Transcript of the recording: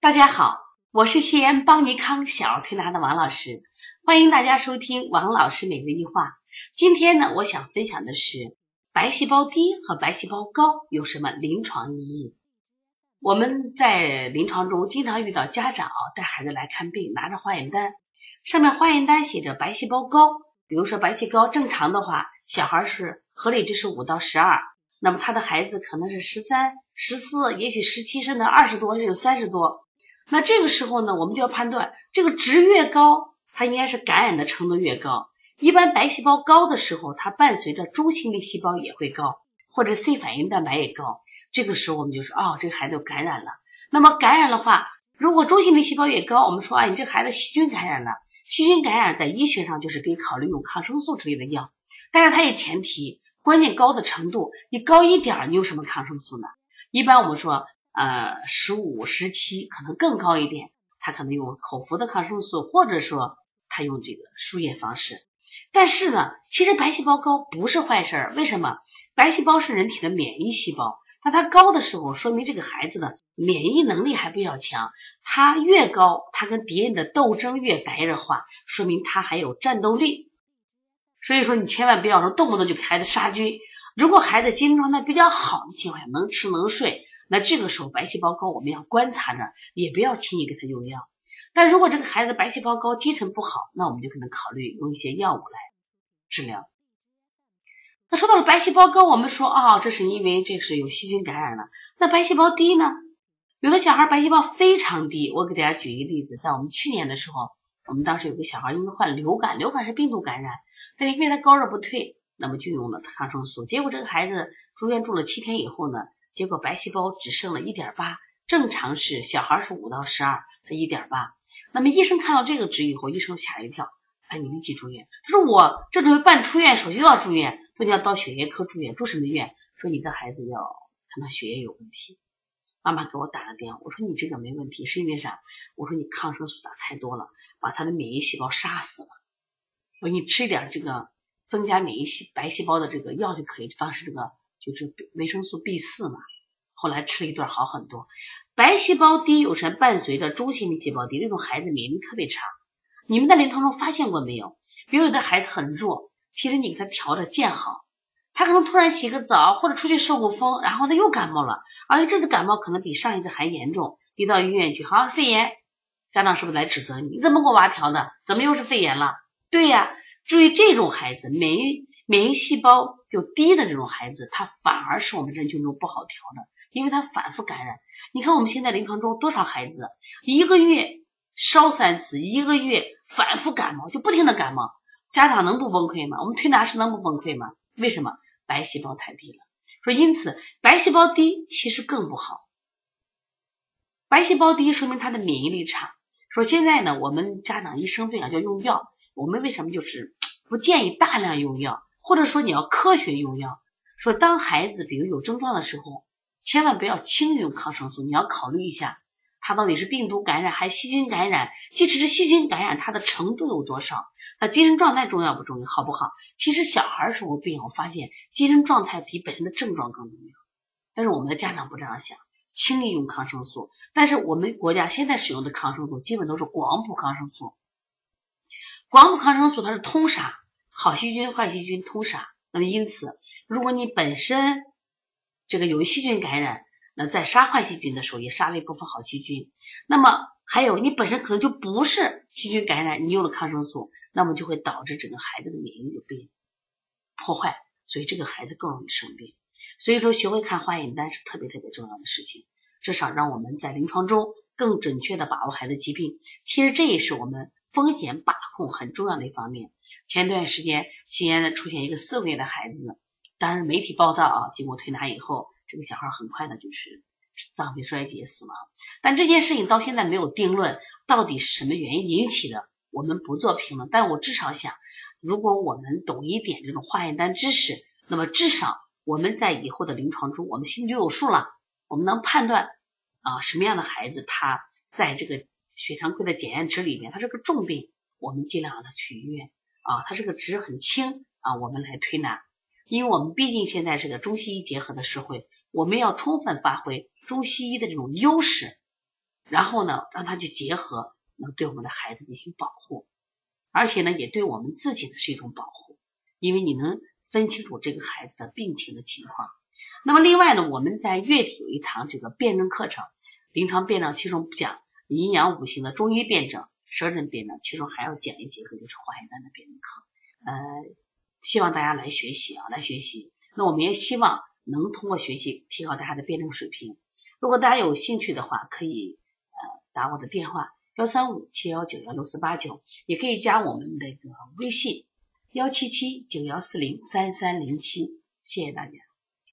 大家好，我是西安邦尼康小儿推拿的王老师，欢迎大家收听王老师每日一话。今天呢，我想分享的是白细胞低和白细胞高有什么临床意义。我们在临床中经常遇到家长带孩子来看病，拿着化验单，上面化验单写着白细胞高，比如说白细胞正常的话，小孩是合理值是五到十二，那么他的孩子可能是十三、十四，也许十七，甚至二十多，甚至三十多。那这个时候呢，我们就要判断这个值越高，它应该是感染的程度越高。一般白细胞高的时候，它伴随着中性粒细胞也会高，或者 C 反应蛋白也高。这个时候我们就说，哦，这孩子感染了。那么感染的话，如果中性粒细胞越高，我们说啊，你这孩子细菌感染了。细菌感染在医学上就是可以考虑用抗生素之类的药，但是它有前提，关键高的程度，你高一点，你用什么抗生素呢？一般我们说。呃，十五、十七可能更高一点，他可能用口服的抗生素，或者说他用这个输液方式。但是呢，其实白细胞高不是坏事儿，为什么？白细胞是人体的免疫细胞，那它高的时候，说明这个孩子的免疫能力还比较强。它越高，它跟敌人的斗争越白热化，说明他还有战斗力。所以说，你千万不要说动不动就给孩子杀菌。如果孩子精神状态比较好的情况下，能吃能睡。那这个时候白细胞高，我们要观察着，也不要轻易给他用药。但如果这个孩子白细胞高，精神不好，那我们就可能考虑用一些药物来治疗。那说到了白细胞高，我们说啊，这是因为这是有细菌感染了。那白细胞低呢？有的小孩白细胞非常低。我给大家举一个例子，在我们去年的时候，我们当时有个小孩因为患流感，流感是病毒感染，但因为他高热不退，那么就用了抗生素。结果这个孩子住院住了七天以后呢？结果白细胞只剩了一点八，正常是小孩是五到十二，他一点八。那么医生看到这个值以后，医生吓一跳，哎，你立即住院。他说我这准备办出院手续都要住院，说你要到血液科住院，住什么院？说你的孩子要可能血液有问题。妈妈给我打了电话，我说你这个没问题，是因为啥？我说你抗生素打太多了，把他的免疫细胞杀死了。我说你吃一点这个增加免疫细白细胞的这个药就可以。当时这个。就是维生素 B 四嘛，后来吃了一段好很多。白细胞低有时伴随着中性粒细胞低，那种孩子免疫力特别差。你们在临床中发现过没有？比如有的孩子很弱，其实你给他调着见好，他可能突然洗个澡或者出去受过风，然后他又感冒了，而且这次感冒可能比上一次还严重。一到医院去，好像肺炎，家长是不是来指责你？你怎么给我娃调的？怎么又是肺炎了？对呀。注意这种孩子免疫免疫细胞就低的这种孩子，他反而是我们人群中不好调的，因为他反复感染。你看我们现在临床中多少孩子一个月烧三次，一个月反复感冒，就不停的感冒，家长能不崩溃吗？我们推拿师能不崩溃吗？为什么？白细胞太低了。说因此白细胞低其实更不好，白细胞低说明他的免疫力差。说现在呢，我们家长一生病啊就用药，我们为什么就是？不建议大量用药，或者说你要科学用药。说当孩子比如有症状的时候，千万不要轻易用抗生素，你要考虑一下，他到底是病毒感染还是细菌感染。即使是细菌感染，它的程度有多少？那精神状态重要不重要？好不好？其实小孩时候病，我发现精神状态比本身的症状更重要。但是我们的家长不这样想，轻易用抗生素。但是我们国家现在使用的抗生素基本都是广谱抗生素。广谱抗生素它是通杀，好细菌坏细菌通杀。那么因此，如果你本身这个有细菌感染，那在杀坏细菌的时候也杀了一部分好细菌。那么还有你本身可能就不是细菌感染，你用了抗生素，那么就会导致整个孩子的免疫力被破坏，所以这个孩子更容易生病。所以说，学会看化验单是特别特别重要的事情，至少让我们在临床中更准确的把握孩子疾病。其实这也是我们。风险把控很重要的一方面。前段时间西安的出现一个四个月的孩子，当然媒体报道啊，经过推拿以后，这个小孩很快的就是脏器衰竭死亡。但这件事情到现在没有定论，到底是什么原因引起的，我们不做评论。但我至少想，如果我们懂一点这种化验单知识，那么至少我们在以后的临床中，我们心里就有数了，我们能判断啊什么样的孩子他在这个。血常规的检验值里面，它是个重病，我们尽量让他去医院啊。它这个值很轻啊，我们来推拿。因为我们毕竟现在是个中西医结合的社会，我们要充分发挥中西医的这种优势，然后呢，让它去结合，能对我们的孩子进行保护，而且呢，也对我们自己的是一种保护，因为你能分清楚这个孩子的病情的情况。那么另外呢，我们在月底有一堂这个辩证课程，临床辩证其中讲阴阳五行的中医辩证、舌诊辩证，其中还要讲一节课就是化验单的辩证课。呃，希望大家来学习啊，来学习。那我们也希望能通过学习提高大家的辩证水平。如果大家有兴趣的话，可以呃打我的电话幺三五七幺九幺六四八九，也可以加我们那个微信幺七七九幺四零三三零七。谢谢大家。